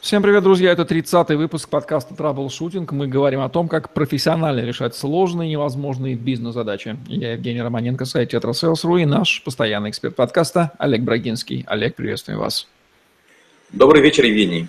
Всем привет, друзья! Это 30-й выпуск подкаста «Troubleshooting». Мы говорим о том, как профессионально решать сложные невозможные бизнес-задачи. Я Евгений Романенко, сайт «Tetrasales.ru» и наш постоянный эксперт подкаста Олег Брагинский. Олег, приветствую вас. Добрый вечер, Евгений.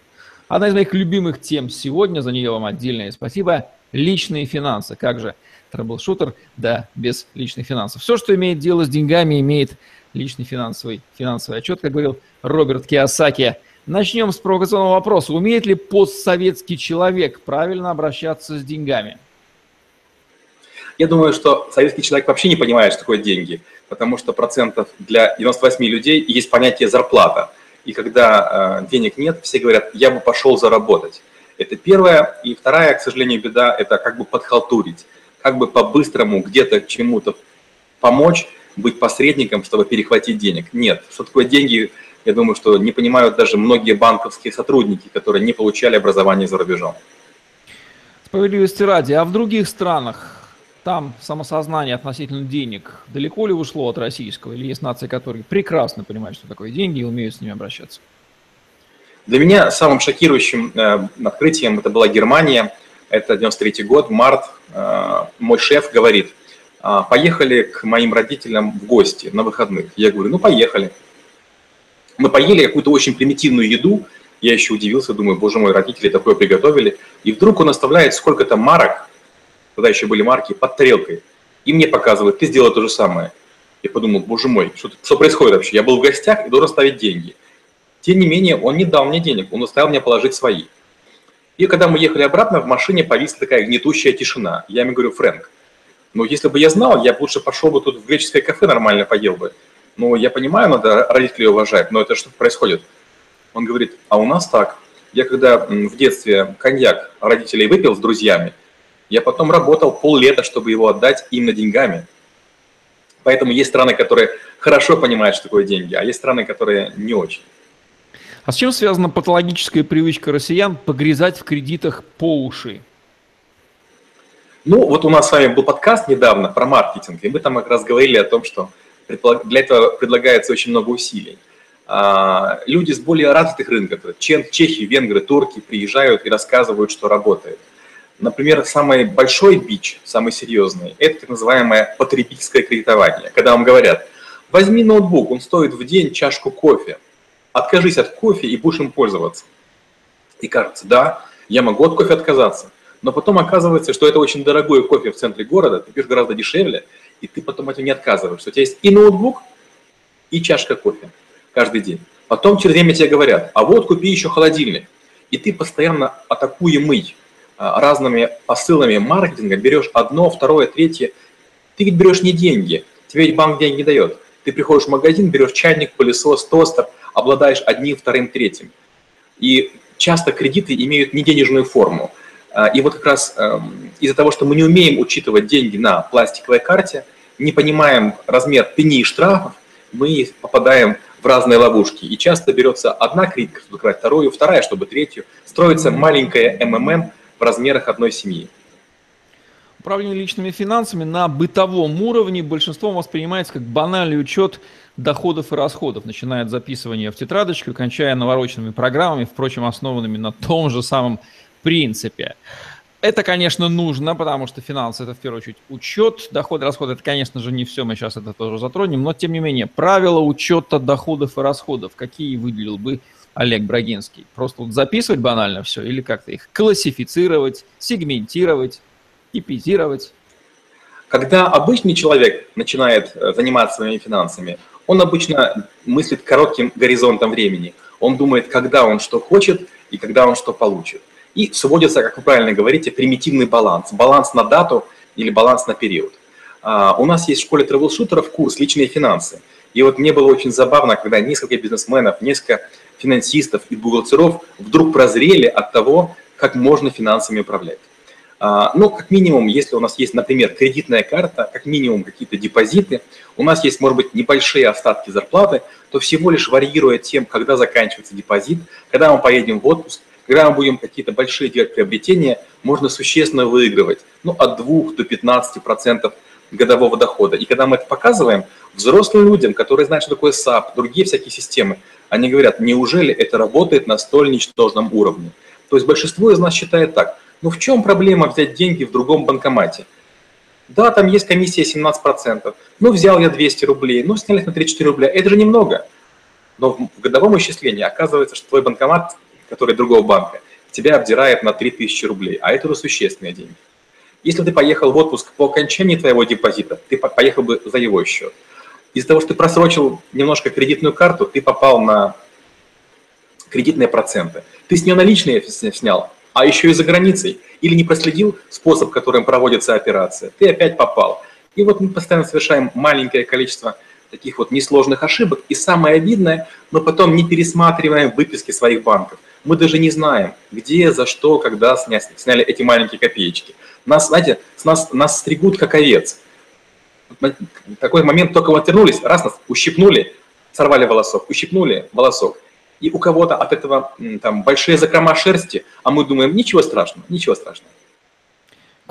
Одна из моих любимых тем сегодня, за нее вам отдельное спасибо, личные финансы. Как же troubleshooter, да, без личных финансов. Все, что имеет дело с деньгами, имеет личный финансовый, финансовый отчет, как говорил Роберт Киосаки. Начнем с провокационного вопроса. Умеет ли постсоветский человек правильно обращаться с деньгами? Я думаю, что советский человек вообще не понимает, что такое деньги, потому что процентов для 98 людей есть понятие зарплата – и когда э, денег нет, все говорят, я бы пошел заработать. Это первое. И вторая, к сожалению, беда, это как бы подхалтурить, как бы по-быстрому где-то чему-то помочь, быть посредником, чтобы перехватить денег. Нет. Что такое деньги, я думаю, что не понимают даже многие банковские сотрудники, которые не получали образование за рубежом. Справедливости ради, а в других странах там самосознание относительно денег далеко ли ушло от российского? Или есть нации, которые прекрасно понимают, что такое деньги и умеют с ними обращаться? Для меня самым шокирующим э, открытием это была Германия. Это 93 год, март. Э, мой шеф говорит, «А, поехали к моим родителям в гости на выходных. Я говорю, ну поехали. Мы поели какую-то очень примитивную еду. Я еще удивился, думаю, боже мой, родители такое приготовили. И вдруг он оставляет сколько-то марок тогда еще были марки, под тарелкой. И мне показывают, ты сделал то же самое. Я подумал, боже мой, что, что происходит вообще? Я был в гостях и должен ставить деньги. Тем не менее, он не дал мне денег, он заставил меня положить свои. И когда мы ехали обратно, в машине повисла такая гнетущая тишина. Я ему говорю, Фрэнк, ну если бы я знал, я бы лучше пошел бы тут в греческое кафе нормально поел бы. Ну, я понимаю, надо родителей уважать, но это что происходит? Он говорит, а у нас так. Я когда в детстве коньяк родителей выпил с друзьями, я потом работал поллета, чтобы его отдать именно деньгами. Поэтому есть страны, которые хорошо понимают, что такое деньги, а есть страны, которые не очень. А с чем связана патологическая привычка россиян погрязать в кредитах по уши? Ну, вот у нас с вами был подкаст недавно про маркетинг, и мы там как раз говорили о том, что для этого предлагается очень много усилий. А, люди с более развитых рынков, чехи, венгры, турки, приезжают и рассказывают, что работает. Например, самый большой бич, самый серьезный, это так называемое потребительское кредитование. Когда вам говорят, возьми ноутбук, он стоит в день чашку кофе, откажись от кофе и будешь им пользоваться. И кажется, да, я могу от кофе отказаться. Но потом оказывается, что это очень дорогой кофе в центре города, ты пьешь гораздо дешевле, и ты потом от него не отказываешься. У тебя есть и ноутбук, и чашка кофе каждый день. Потом через время тебе говорят, а вот купи еще холодильник. И ты постоянно атакуемый разными посылами маркетинга берешь одно, второе, третье. Ты ведь берешь не деньги, тебе ведь банк деньги не дает. Ты приходишь в магазин, берешь чайник, пылесос, тостер, обладаешь одним, вторым, третьим. И часто кредиты имеют не денежную форму. А, и вот как раз эм, из-за того, что мы не умеем учитывать деньги на пластиковой карте, не понимаем размер пени и штрафов, мы попадаем в разные ловушки. И часто берется одна кредитка, чтобы закрыть вторую, вторая, чтобы третью. Строится маленькая МММ, в размерах одной семьи. Управление личными финансами на бытовом уровне большинством воспринимается как банальный учет доходов и расходов, начиная от записывания в тетрадочку, кончая навороченными программами, впрочем, основанными на том же самом принципе. Это, конечно, нужно, потому что финансы – это в первую очередь учет, доходы, расходы – это, конечно же, не все, мы сейчас это тоже затронем, но, тем не менее, правила учета доходов и расходов, какие выделил бы Олег Брагинский? Просто вот записывать банально все или как-то их классифицировать, сегментировать, типизировать? Когда обычный человек начинает э, заниматься своими финансами, он обычно мыслит коротким горизонтом времени. Он думает, когда он что хочет и когда он что получит. И сводится, как вы правильно говорите, примитивный баланс. Баланс на дату или баланс на период. А, у нас есть в школе трэблшутеров курс «Личные финансы». И вот мне было очень забавно, когда несколько бизнесменов, несколько финансистов и бухгалтеров вдруг прозрели от того, как можно финансами управлять. А, ну, как минимум, если у нас есть, например, кредитная карта, как минимум какие-то депозиты, у нас есть, может быть, небольшие остатки зарплаты, то всего лишь варьируя тем, когда заканчивается депозит, когда мы поедем в отпуск, когда мы будем какие-то большие делать приобретения, можно существенно выигрывать ну, от 2 до 15 процентов годового дохода. И когда мы это показываем взрослым людям, которые знают, что такое SAP, другие всякие системы, они говорят, неужели это работает на столь ничтожном уровне? То есть большинство из нас считает так – ну в чем проблема взять деньги в другом банкомате? Да, там есть комиссия 17%. Ну, взял я 200 рублей, ну, сняли на 34 рубля. Это же немного. Но в годовом исчислении оказывается, что твой банкомат, который другого банка, тебя обдирает на 3000 рублей, а это уже существенные деньги. Если ты поехал в отпуск по окончании твоего депозита, ты поехал бы за его счет. Из-за того, что ты просрочил немножко кредитную карту, ты попал на кредитные проценты. Ты с нее наличные снял, а еще и за границей, или не проследил способ, которым проводится операция, ты опять попал. И вот мы постоянно совершаем маленькое количество таких вот несложных ошибок, и самое обидное, мы потом не пересматриваем выписки своих банков. Мы даже не знаем, где, за что, когда сняли, сняли эти маленькие копеечки. Нас, знаете, с нас, нас стригут как овец. Такой момент только вот вернулись, раз нас ущипнули, сорвали волосок, ущипнули волосок, и у кого-то от этого там большие закрома шерсти, а мы думаем, ничего страшного, ничего страшного.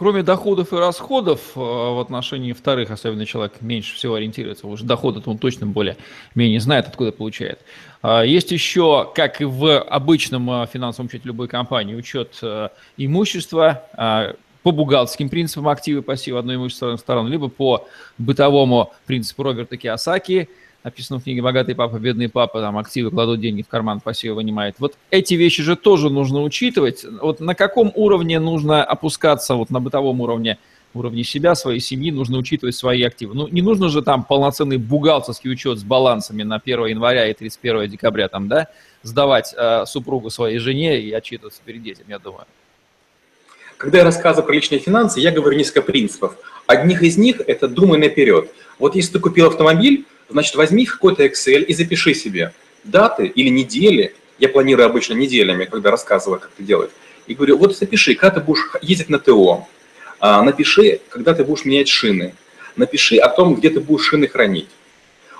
Кроме доходов и расходов э, в отношении вторых, особенно человек меньше всего ориентируется, уже доходы он точно более-менее знает, откуда получает. А, есть еще, как и в обычном э, финансовом учете любой компании, учет э, имущества, а, по бухгалтерским принципам активы, пассивы одной имущественной стороны, либо по бытовому принципу Роберта Киосаки – написано в книге «Богатый папа, бедный папа», там активы кладут деньги в карман, пассивы вынимает. Вот эти вещи же тоже нужно учитывать. Вот на каком уровне нужно опускаться, вот на бытовом уровне, уровне себя, своей семьи, нужно учитывать свои активы. Ну, не нужно же там полноценный бухгалтерский учет с балансами на 1 января и 31 декабря там, да, сдавать э, супругу своей жене и отчитываться перед детям, я думаю. Когда я рассказываю про личные финансы, я говорю несколько принципов. Одних из них – это думай наперед. Вот если ты купил автомобиль, значит, возьми какой-то Excel и запиши себе даты или недели, я планирую обычно неделями, когда рассказываю, как это делать, и говорю, вот запиши, когда ты будешь ездить на ТО, а, напиши, когда ты будешь менять шины, напиши о том, где ты будешь шины хранить.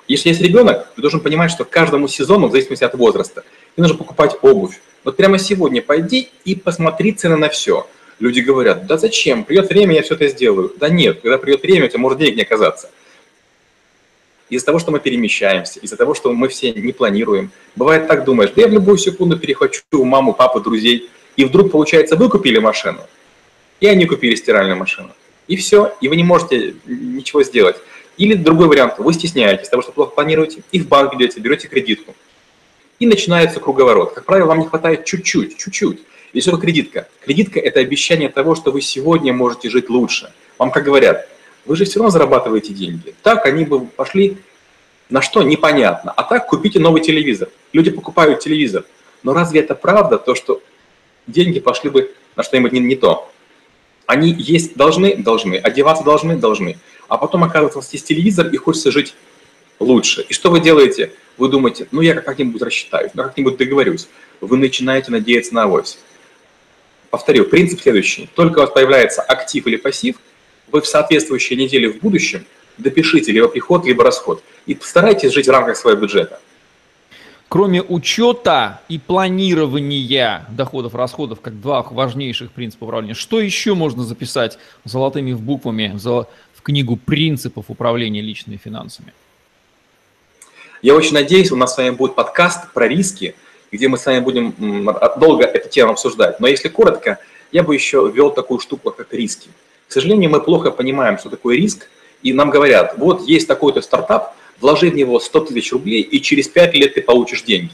Если есть ребенок, ты должен понимать, что каждому сезону, в зависимости от возраста, тебе нужно покупать обувь. Вот прямо сегодня пойди и посмотри цены на все. Люди говорят, да зачем, придет время, я все это сделаю. Да нет, когда придет время, у тебя может денег не оказаться из-за того, что мы перемещаемся, из-за того, что мы все не планируем. Бывает так, думаешь, да я в любую секунду перехвачу маму, папу, друзей, и вдруг, получается, вы купили машину, и они купили стиральную машину. И все, и вы не можете ничего сделать. Или другой вариант, вы стесняетесь того, что плохо планируете, и в банк идете, берете кредитку. И начинается круговорот. Как правило, вам не хватает чуть-чуть, чуть-чуть. Что кредитка? Кредитка – это обещание того, что вы сегодня можете жить лучше. Вам как говорят, вы же все равно зарабатываете деньги. Так они бы пошли на что, непонятно. А так купите новый телевизор. Люди покупают телевизор. Но разве это правда, то, что деньги пошли бы на что-нибудь не, не то? Они есть должны, должны, одеваться должны, должны. А потом, оказывается, у вас есть телевизор, и хочется жить лучше. И что вы делаете? Вы думаете, ну я как-нибудь рассчитаюсь, ну как-нибудь договорюсь. Вы начинаете надеяться на авось. Повторю, принцип следующий. Только у вас появляется актив или пассив – вы в соответствующей неделе в будущем допишите либо приход, либо расход. И постарайтесь жить в рамках своего бюджета. Кроме учета и планирования доходов, расходов, как два важнейших принципа управления, что еще можно записать золотыми буквами в книгу принципов управления личными финансами? Я очень надеюсь, у нас с вами будет подкаст про риски, где мы с вами будем долго эту тему обсуждать. Но если коротко, я бы еще ввел такую штуку, как риски. К сожалению, мы плохо понимаем, что такое риск, и нам говорят, вот есть такой-то стартап, вложи в него 100 тысяч рублей, и через 5 лет ты получишь деньги.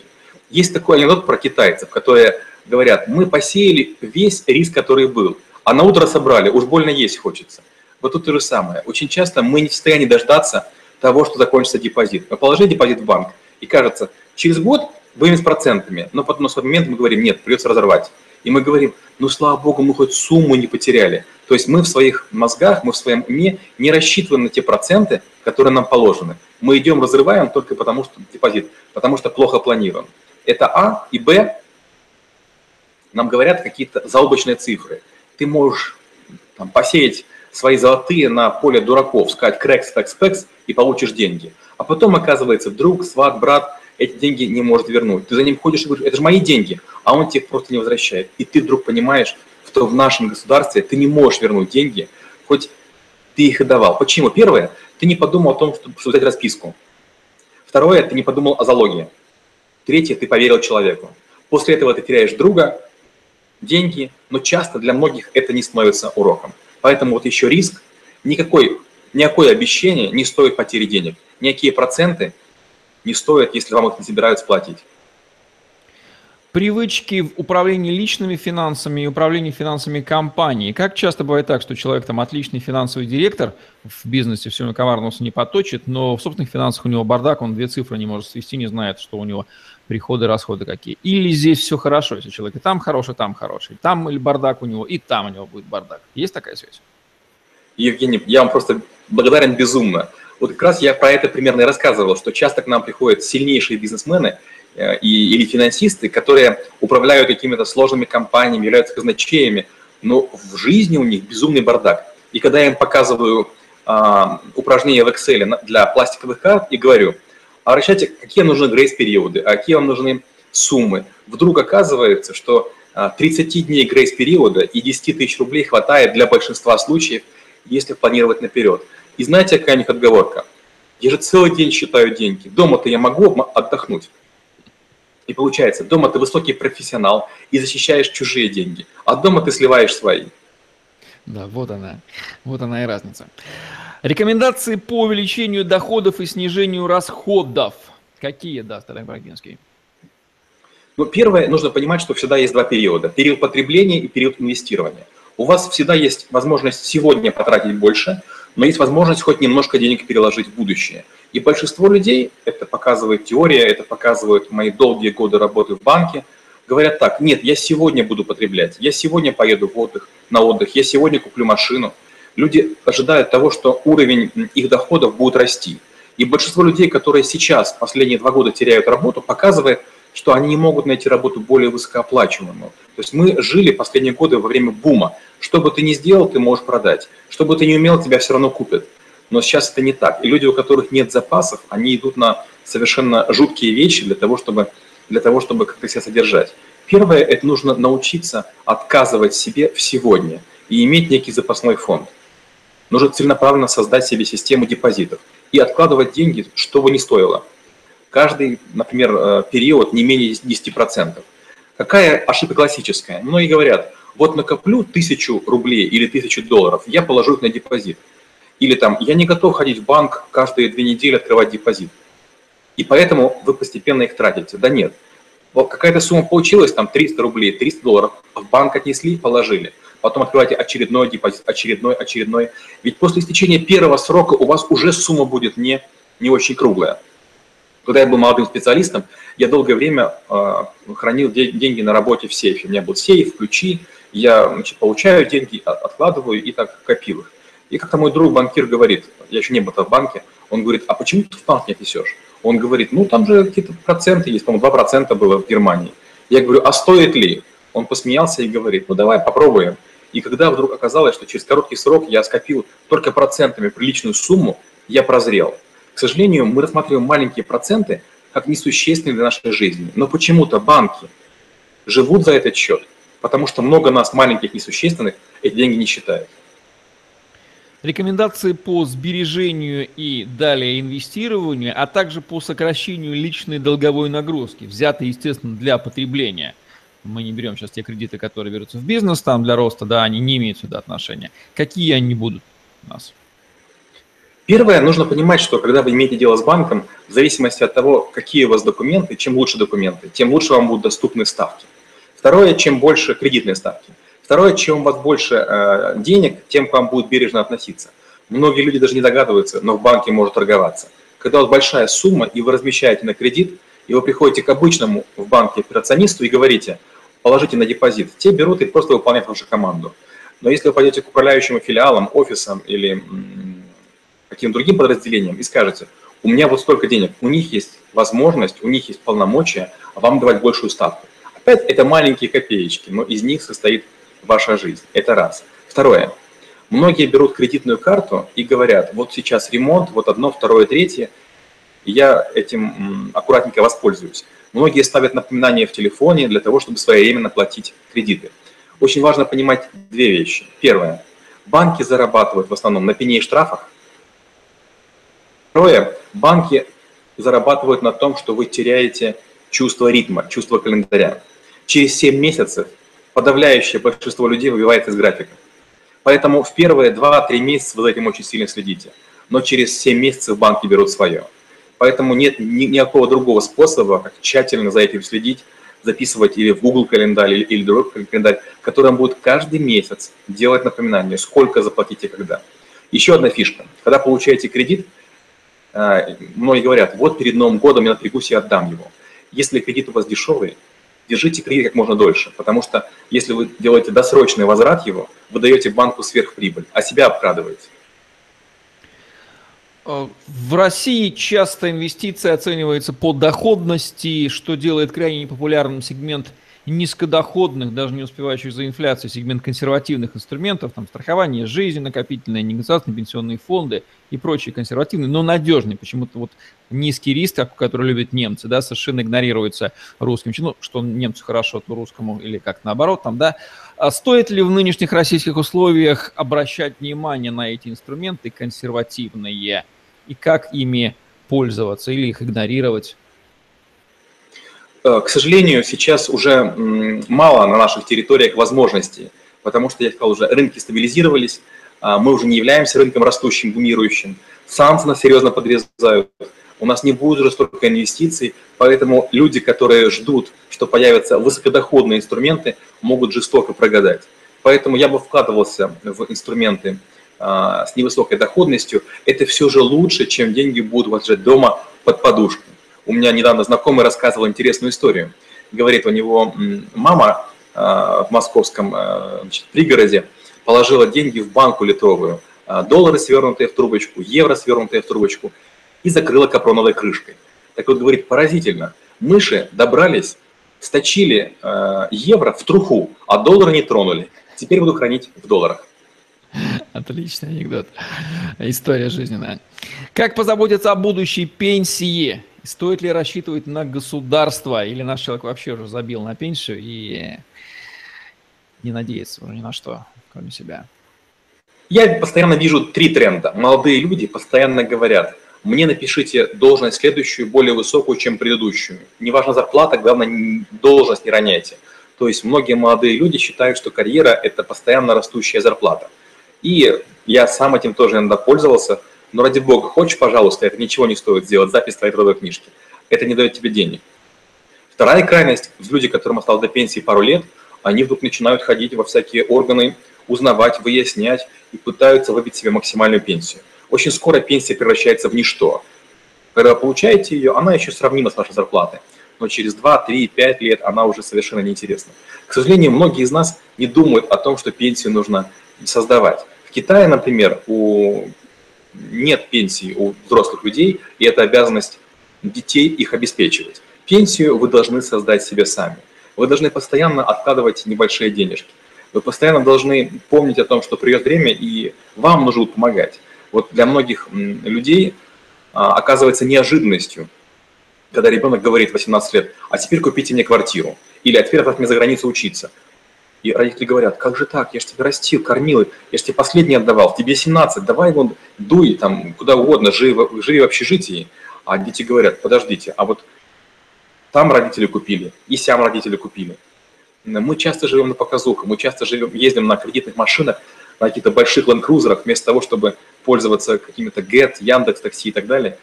Есть такой анекдот про китайцев, которые говорят, мы посеяли весь риск, который был, а на утро собрали, уж больно есть хочется. Вот тут то же самое. Очень часто мы не в состоянии дождаться того, что закончится депозит. Мы положили депозит в банк, и кажется, через год будем с процентами, но потом на свой момент мы говорим, нет, придется разорвать. И мы говорим, ну слава богу, мы хоть сумму не потеряли. То есть мы в своих мозгах, мы в своем уме не рассчитываем на те проценты, которые нам положены. Мы идем, разрываем только потому, что депозит, потому что плохо планируем. Это А и Б. нам говорят какие-то заоблачные цифры. Ты можешь там, посеять свои золотые на поле дураков, сказать крекс, фекс, фекс, и получишь деньги. А потом, оказывается, друг, сват, брат эти деньги не может вернуть. Ты за ним ходишь и говоришь, это же мои деньги, а он тебе просто не возвращает. И ты вдруг понимаешь, что в нашем государстве ты не можешь вернуть деньги, хоть ты их и давал. Почему? Первое, ты не подумал о том, чтобы взять расписку. Второе, ты не подумал о залоге. Третье, ты поверил человеку. После этого ты теряешь друга, деньги, но часто для многих это не становится уроком. Поэтому вот еще риск, никакой, никакое обещание не стоит потери денег. Никакие проценты не стоят, если вам их не собираются платить. Привычки в управлении личными финансами и управлении финансами компании. Как часто бывает так, что человек там отличный финансовый директор, в бизнесе все на коварного не поточит, но в собственных финансах у него бардак, он две цифры не может свести, не знает, что у него приходы, расходы какие. Или здесь все хорошо, если человек и там хороший, и там хороший. Там или бардак у него, и там у него будет бардак. Есть такая связь? Евгений, я вам просто благодарен безумно. Вот как раз я про это примерно и рассказывал, что часто к нам приходят сильнейшие бизнесмены э, и, или финансисты, которые управляют какими-то сложными компаниями, являются казначеями, но в жизни у них безумный бардак. И когда я им показываю а, упражнения в Excel для пластиковых карт и говорю – обращайте, какие нужны грейс-периоды, а какие вам нужны суммы. Вдруг оказывается, что 30 а, дней грейс-периода и 10 тысяч рублей хватает для большинства случаев, если планировать наперед. И знаете, какая у них отговорка? Я же целый день считаю деньги. Дома-то я могу отдохнуть. И получается, дома ты высокий профессионал и защищаешь чужие деньги, а дома ты сливаешь свои. Да, вот она. Вот она и разница. Рекомендации по увеличению доходов и снижению расходов. Какие даст Олег Брагинский? Ну, первое, нужно понимать, что всегда есть два периода. Период потребления и период инвестирования. У вас всегда есть возможность сегодня потратить больше, но есть возможность хоть немножко денег переложить в будущее. И большинство людей, это показывает теория, это показывают мои долгие годы работы в банке, говорят так, нет, я сегодня буду потреблять, я сегодня поеду в отдых, на отдых, я сегодня куплю машину – люди ожидают того, что уровень их доходов будет расти. И большинство людей, которые сейчас, последние два года теряют работу, показывает, что они не могут найти работу более высокооплачиваемую. То есть мы жили последние годы во время бума. Что бы ты ни сделал, ты можешь продать. Что бы ты ни умел, тебя все равно купят. Но сейчас это не так. И люди, у которых нет запасов, они идут на совершенно жуткие вещи для того, чтобы, для того, чтобы как-то себя содержать. Первое – это нужно научиться отказывать себе в сегодня и иметь некий запасной фонд. Нужно целенаправленно создать себе систему депозитов и откладывать деньги, что бы ни стоило. Каждый, например, э, период не менее 10%. Какая ошибка классическая? Многие говорят, вот накоплю тысячу рублей или тысячу долларов, я положу их на депозит. Или там, я не готов ходить в банк каждые две недели открывать депозит. И поэтому вы постепенно их тратите. Да нет. Вот какая-то сумма получилась, там 300 рублей, 300 долларов, в банк отнесли, положили – потом открываете очередной депозит, очередной, очередной. Ведь после истечения первого срока у вас уже сумма будет не, не очень круглая. Когда я был молодым специалистом, я долгое время э, хранил де- деньги на работе в сейфе. У меня был сейф, ключи, я значит, получаю деньги, откладываю и так копил их. И как-то мой друг банкир говорит, я еще не был в банке, он говорит, а почему ты в банк не отнесешь? Он говорит, ну там же какие-то проценты есть, по-моему, 2% было в Германии. Я говорю, а стоит ли? Он посмеялся и говорит, ну давай попробуем. И когда вдруг оказалось, что через короткий срок я скопил только процентами приличную сумму, я прозрел. К сожалению, мы рассматриваем маленькие проценты как несущественные для нашей жизни. Но почему-то банки живут за этот счет, потому что много нас маленьких несущественных эти деньги не считают. Рекомендации по сбережению и далее инвестированию, а также по сокращению личной долговой нагрузки, взятой, естественно, для потребления – мы не берем сейчас те кредиты, которые берутся в бизнес там для роста, да, они не имеют сюда отношения. Какие они будут у нас? Первое, нужно понимать, что когда вы имеете дело с банком, в зависимости от того, какие у вас документы, чем лучше документы, тем лучше вам будут доступны ставки. Второе, чем больше кредитные ставки. Второе, чем у вас больше э, денег, тем к вам будет бережно относиться. Многие люди даже не догадываются, но в банке может торговаться. Когда у вас большая сумма, и вы размещаете на кредит, и вы приходите к обычному в банке операционисту и говорите – положите на депозит. Те берут и просто выполняют вашу команду. Но если вы пойдете к управляющим филиалам, офисам или каким-то другим подразделениям и скажете, у меня вот столько денег, у них есть возможность, у них есть полномочия вам давать большую ставку. 5 – это маленькие копеечки, но из них состоит ваша жизнь. Это раз. Второе. Многие берут кредитную карту и говорят, вот сейчас ремонт, вот одно, второе, третье, я этим аккуратненько воспользуюсь. Многие ставят напоминания в телефоне для того, чтобы своевременно платить кредиты. Очень важно понимать две вещи. Первое. Банки зарабатывают в основном на пене и штрафах. Второе. Банки зарабатывают на том, что вы теряете чувство ритма, чувство календаря. Через 7 месяцев подавляющее большинство людей выбивается из графика. Поэтому в первые 2-3 месяца вы за этим очень сильно следите. Но через 7 месяцев банки берут свое. Поэтому нет ни, никакого другого способа, как тщательно за этим следить, записывать или в Google календарь, или, или другой календарь, который будет каждый месяц делать напоминание, сколько заплатить и когда. Еще одна фишка. Когда получаете кредит, многие говорят, вот перед Новым годом я напрягусь и отдам его. Если кредит у вас дешевый, держите кредит как можно дольше, потому что если вы делаете досрочный возврат его, вы даете банку сверхприбыль, а себя обкрадываете. Э, в России часто инвестиции оцениваются по доходности, что делает крайне непопулярным сегмент низкодоходных, даже не успевающих за инфляцию, сегмент консервативных инструментов, там страхование жизни, накопительные, негациозные пенсионные фонды и прочие консервативные, но надежные. Почему-то вот низкий риск, который любят немцы, да, совершенно игнорируется русским. Ну, что немцу хорошо, то русскому или как наоборот там, да. А стоит ли в нынешних российских условиях обращать внимание на эти инструменты консервативные – и как ими пользоваться или их игнорировать? Э, к сожалению, сейчас уже мало на наших территориях возможностей, потому что, я сказал уже, рынки стабилизировались, а мы уже не являемся рынком растущим, бумирующим, санкции нас серьезно подрезают, у нас не будет уже столько инвестиций, поэтому люди, которые ждут, что появятся высокодоходные инструменты, могут жестоко прогадать. Поэтому я бы вкладывался в инструменты а, с невысокой доходностью, это все же лучше, чем деньги будут лежать дома под подушкой. У меня недавно знакомый рассказывал интересную историю. Говорит, у него мама а, в московском а, значит, пригороде положила деньги в банку литровую, доллары, свернутые в трубочку, евро, свернутые в трубочку, и закрыла капроновой крышкой. Так вот, говорит, поразительно, мыши добрались, сточили евро в труху, а доллары не тронули. Теперь буду хранить в долларах. Отличный анекдот. История жизненная. Как позаботиться о будущей пенсии? Стоит ли рассчитывать на государство? Или наш человек вообще уже забил на пенсию и не надеется уже ни на что, кроме себя? Я постоянно вижу три тренда. Молодые люди постоянно говорят, мне напишите должность следующую, более высокую, чем предыдущую. Неважно зарплата, главное, должность не роняйте. То есть многие молодые люди считают, что карьера – это постоянно растущая зарплата. И я сам этим тоже иногда пользовался. Но ради бога, хочешь, пожалуйста, это ничего не стоит сделать, запись твоей трудовой книжки. Это не дает тебе денег. Вторая крайность, люди, которым осталось до пенсии пару лет, они вдруг начинают ходить во всякие органы, узнавать, выяснять и пытаются выбить себе максимальную пенсию. Очень скоро пенсия превращается в ничто. Когда вы получаете ее, она еще сравнима с вашей зарплатой. Но через 2, 3, 5 лет она уже совершенно неинтересна. К сожалению, многие из нас не думают о том, что пенсию нужно создавать. В Китае, например, у... нет пенсии у взрослых людей, и это обязанность детей их обеспечивать. Пенсию вы должны создать себе сами. Вы должны постоянно откладывать небольшие денежки. Вы постоянно должны помнить о том, что придет время, и вам нужно помогать. Вот для многих людей а, оказывается неожиданностью, когда ребенок говорит 18 лет, а теперь купите мне квартиру, или а теперь отправьте меня за границу учиться. И родители говорят, как же так, я же тебя растил, кормил, я же тебе последний отдавал, тебе 17, давай его дуй там куда угодно, живи, живи в общежитии. А дети говорят, подождите, а вот там родители купили, и сям родители купили. Мы часто живем на показуху, мы часто живем, ездим на кредитных машинах, на каких-то больших ленд-крузерах, вместо того, чтобы пользоваться какими-то Get, Яндекс, такси и так далее,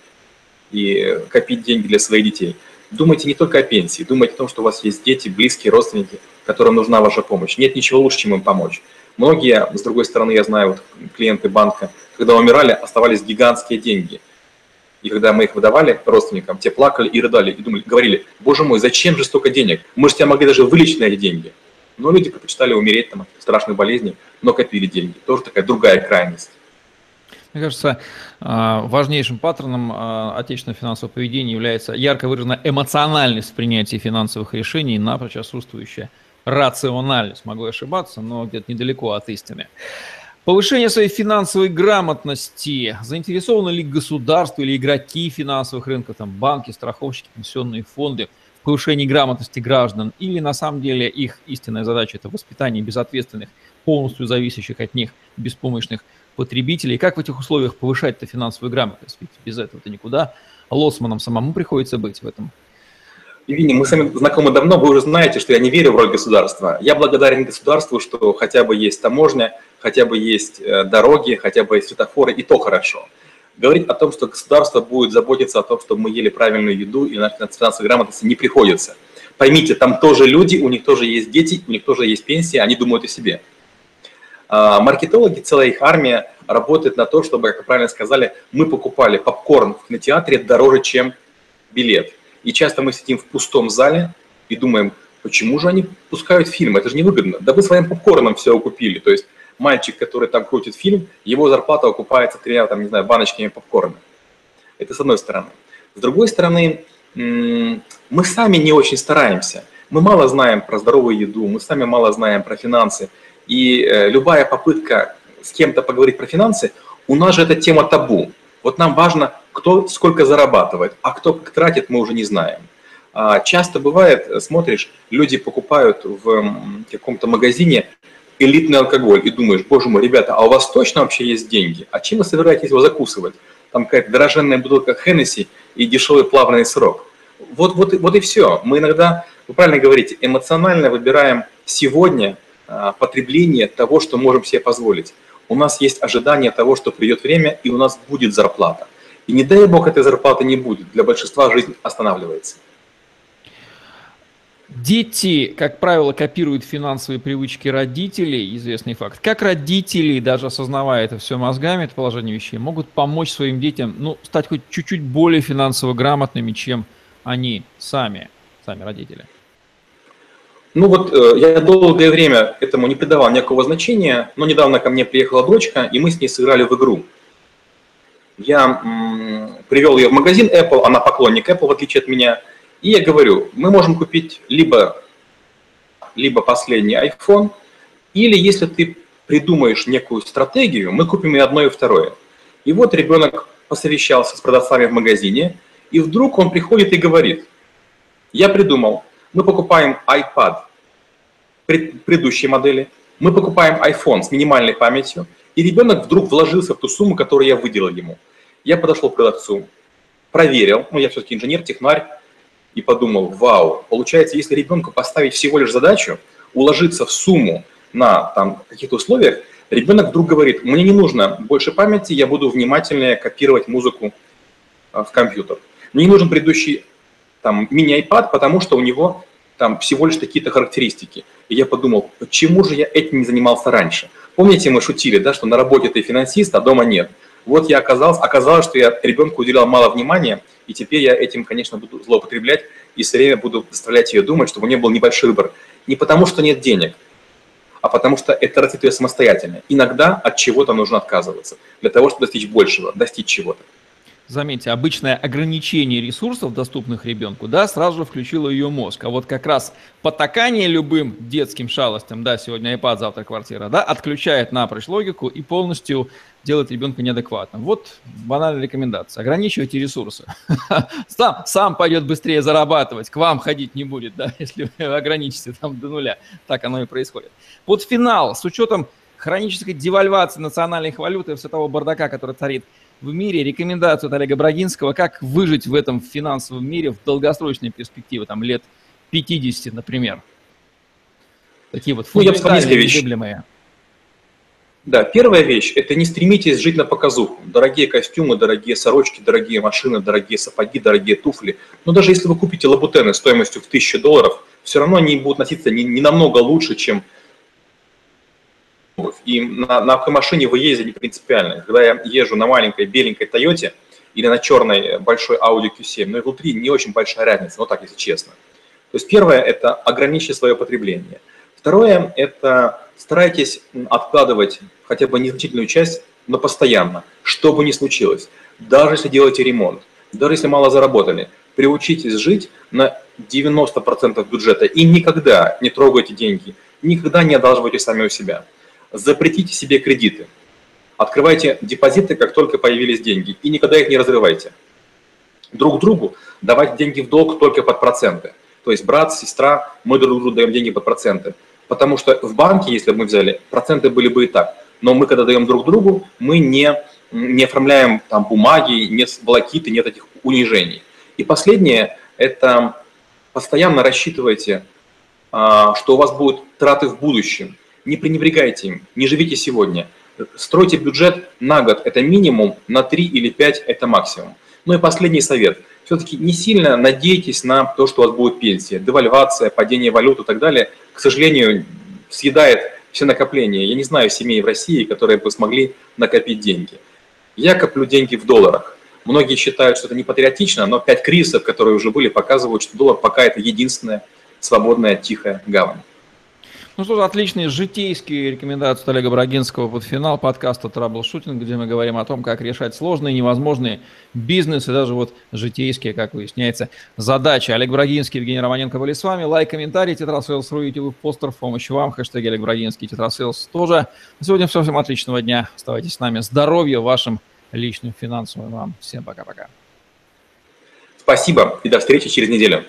и копить деньги для своих детей. Думайте не только о пенсии, думайте о том, что у вас есть дети, близкие, родственники, которым нужна ваша помощь. Нет ничего лучше, чем им помочь. Многие, с другой стороны, я знаю, вот, клиенты банка, когда умирали, оставались гигантские деньги. И когда мы их выдавали родственникам, те плакали и рыдали, и думали, говорили, боже мой, зачем же столько денег? Мы же тебя могли даже вылечить на эти деньги. Но люди предпочитали умереть там, от страшных болезней, но копили деньги. Тоже такая другая крайность. Мне кажется, а, важнейшим паттерном а, отечественного финансового поведения является ярко выраженная эмоциональность в принятии финансовых решений, напрочь отсутствующая рациональность. Могу ошибаться, но где-то недалеко от истины. Повышение своей финансовой грамотности. Заинтересованы ли государство или игроки финансовых рынков, там банки, страховщики, пенсионные фонды повышении грамотности граждан? Или на самом деле их истинная задача – это воспитание безответственных, полностью зависящих от них беспомощных потребителей. Как в этих условиях повышать-то финансовую грамотность? Ведь без этого-то никуда. Лосманом самому приходится быть в этом. Евгений, мы с вами знакомы давно, вы уже знаете, что я не верю в роль государства. Я благодарен государству, что хотя бы есть таможня, хотя бы есть э, дороги, хотя бы есть светофоры, и то хорошо. Говорить о том, что государство будет заботиться о том, чтобы мы ели правильную еду и наша финансовая грамотность не приходится. Поймите, там тоже люди, у них тоже есть дети, у них тоже есть пенсии, они думают о себе. А, маркетологи, целая их армия работает на то, чтобы, как правильно сказали, мы покупали попкорн в кинотеатре дороже, чем билет. И часто мы сидим в пустом зале и думаем, почему же они пускают фильм, это же невыгодно. Да вы своим попкорном все купили. То есть мальчик, который там крутит фильм, его зарплата окупается тремя, там, не знаю, баночками попкорна. Это с одной стороны. С другой стороны, мы сами не очень стараемся. Мы мало знаем про здоровую еду, мы сами мало знаем про финансы. И э, любая попытка с кем-то поговорить про финансы, у нас же эта тема табу. Вот нам важно, кто сколько зарабатывает, а кто как тратит, мы уже не знаем. А часто бывает, смотришь, люди покупают в каком-то магазине элитный алкоголь и думаешь, боже мой, ребята, а у вас точно вообще есть деньги? А чем вы собираетесь его закусывать? Там какая-то дороженная бутылка Хеннесси и дешевый плавный срок. Вот, вот, вот и все. Мы иногда, вы правильно говорите, эмоционально выбираем сегодня а, потребление того, что можем себе позволить. У нас есть ожидание того, что придет время, и у нас будет зарплата. И не дай бог этой зарплаты не будет. Для большинства жизнь останавливается. Дети, как правило, копируют финансовые привычки родителей, известный факт. Как родители, даже осознавая это все мозгами, это положение вещей, могут помочь своим детям ну, стать хоть чуть-чуть более финансово грамотными, чем они сами, сами родители? Ну вот э, я долгое время этому не придавал никакого значения, но недавно ко мне приехала дочка, и мы с ней сыграли в игру. Я привел ее в магазин Apple, она поклонник Apple, в отличие от меня, и я говорю, мы можем купить либо, либо последний iPhone, или если ты придумаешь некую стратегию, мы купим и одно, и второе. И вот ребенок посовещался с продавцами в магазине, и вдруг он приходит и говорит, я придумал, мы покупаем iPad предыдущей модели, мы покупаем iPhone с минимальной памятью, и ребенок вдруг вложился в ту сумму, которую я выделил ему. Я подошел к продавцу, проверил, ну я все-таки инженер, технарь, и подумал, вау, получается, если ребенку поставить всего лишь задачу, уложиться в сумму на там, каких-то условиях, ребенок вдруг говорит, мне не нужно больше памяти, я буду внимательнее копировать музыку а, в компьютер. Мне не нужен предыдущий там мини-iPad, потому что у него там всего лишь какие-то характеристики. И я подумал, почему же я этим не занимался раньше? Помните, мы шутили, да, что на работе ты финансист, а дома нет. Вот я оказался, оказалось, что я ребенку уделял мало внимания, и теперь я этим, конечно, буду злоупотреблять и все время буду заставлять ее думать, чтобы у нее был небольшой выбор. Не потому, что нет денег, а потому что это растет ее самостоятельно. Иногда от чего-то нужно отказываться для того, чтобы достичь большего, достичь чего-то заметьте, обычное ограничение ресурсов, доступных ребенку, да, сразу же включило ее мозг. А вот как раз потакание любым детским шалостям, да, сегодня iPad, завтра квартира, да, отключает напрочь логику и полностью делает ребенка неадекватным. Вот банальная рекомендация. Ограничивайте ресурсы. Сам, сам пойдет быстрее зарабатывать, к вам ходить не будет, да, если вы ограничите там до нуля. Так оно и происходит. Под финал, с учетом хронической девальвации национальных валют и все того бардака, который царит в мире, рекомендацию от Олега Брагинского, как выжить в этом финансовом мире в долгосрочной перспективе, там лет 50, например. Такие вот фундаментальные, ну, незыблемые. Да, первая вещь – это не стремитесь жить на показуху. Дорогие костюмы, дорогие сорочки, дорогие машины, дорогие сапоги, дорогие туфли. Но даже если вы купите лабутены стоимостью в 1000 долларов, все равно они будут носиться не, не намного лучше, чем и на, на машине вы ездите не принципиально. Когда я езжу на маленькой беленькой Тойоте или на черной большой Audi Q7, ну и внутри не очень большая разница, вот так, если честно. То есть первое – это ограничить свое потребление. Второе – это старайтесь откладывать хотя бы незначительную часть но постоянно, что бы ни случилось. Даже если делаете ремонт, даже если мало заработали, приучитесь жить на 90% бюджета и никогда не трогайте деньги, никогда не одалживайте сами у себя. Запретите себе кредиты. Открывайте депозиты, как только появились деньги, и никогда их не разрывайте. Друг другу давать деньги в долг только под проценты. То есть брат, сестра, мы друг другу даем деньги под проценты. Потому что в банке, если бы мы взяли, проценты были бы и так. Но мы, когда даем друг другу, мы не, не оформляем там бумаги, нет блокиты, нет этих унижений. И последнее – это постоянно рассчитывайте, а, что у вас будут траты в будущем. Не пренебрегайте им, не живите сегодня. Стройте бюджет на год – это минимум, на 3 или 5 – это максимум. Ну и последний совет. Все-таки не сильно надейтесь на то, что у вас будет пенсия. Девальвация, падение валют и так далее, к сожалению, съедает все накопления. Я не знаю семей в России, которые бы смогли накопить деньги. Я коплю деньги в долларах. Многие считают, что это не патриотично, но пять кризисов, которые уже были, показывают, что доллар пока это единственная свободная, тихая гавань. Ну что ж, отличные житейские рекомендации от Олега Брагинского под финал подкаста «Траблшутинг», где мы говорим о том, как решать сложные, невозможные бизнесы, даже вот житейские, как выясняется, задачи. Олег Брагинский, Евгений Романенко были с вами. Лайк, комментарий, tetrasales.ru, YouTube, постер помощь вам, хэштег Олег Брагинский, tetrasales тоже. На сегодня все, всем отличного дня. Оставайтесь с нами. Здоровья вашим личным финансовым вам. Всем пока-пока. Спасибо и до встречи через неделю.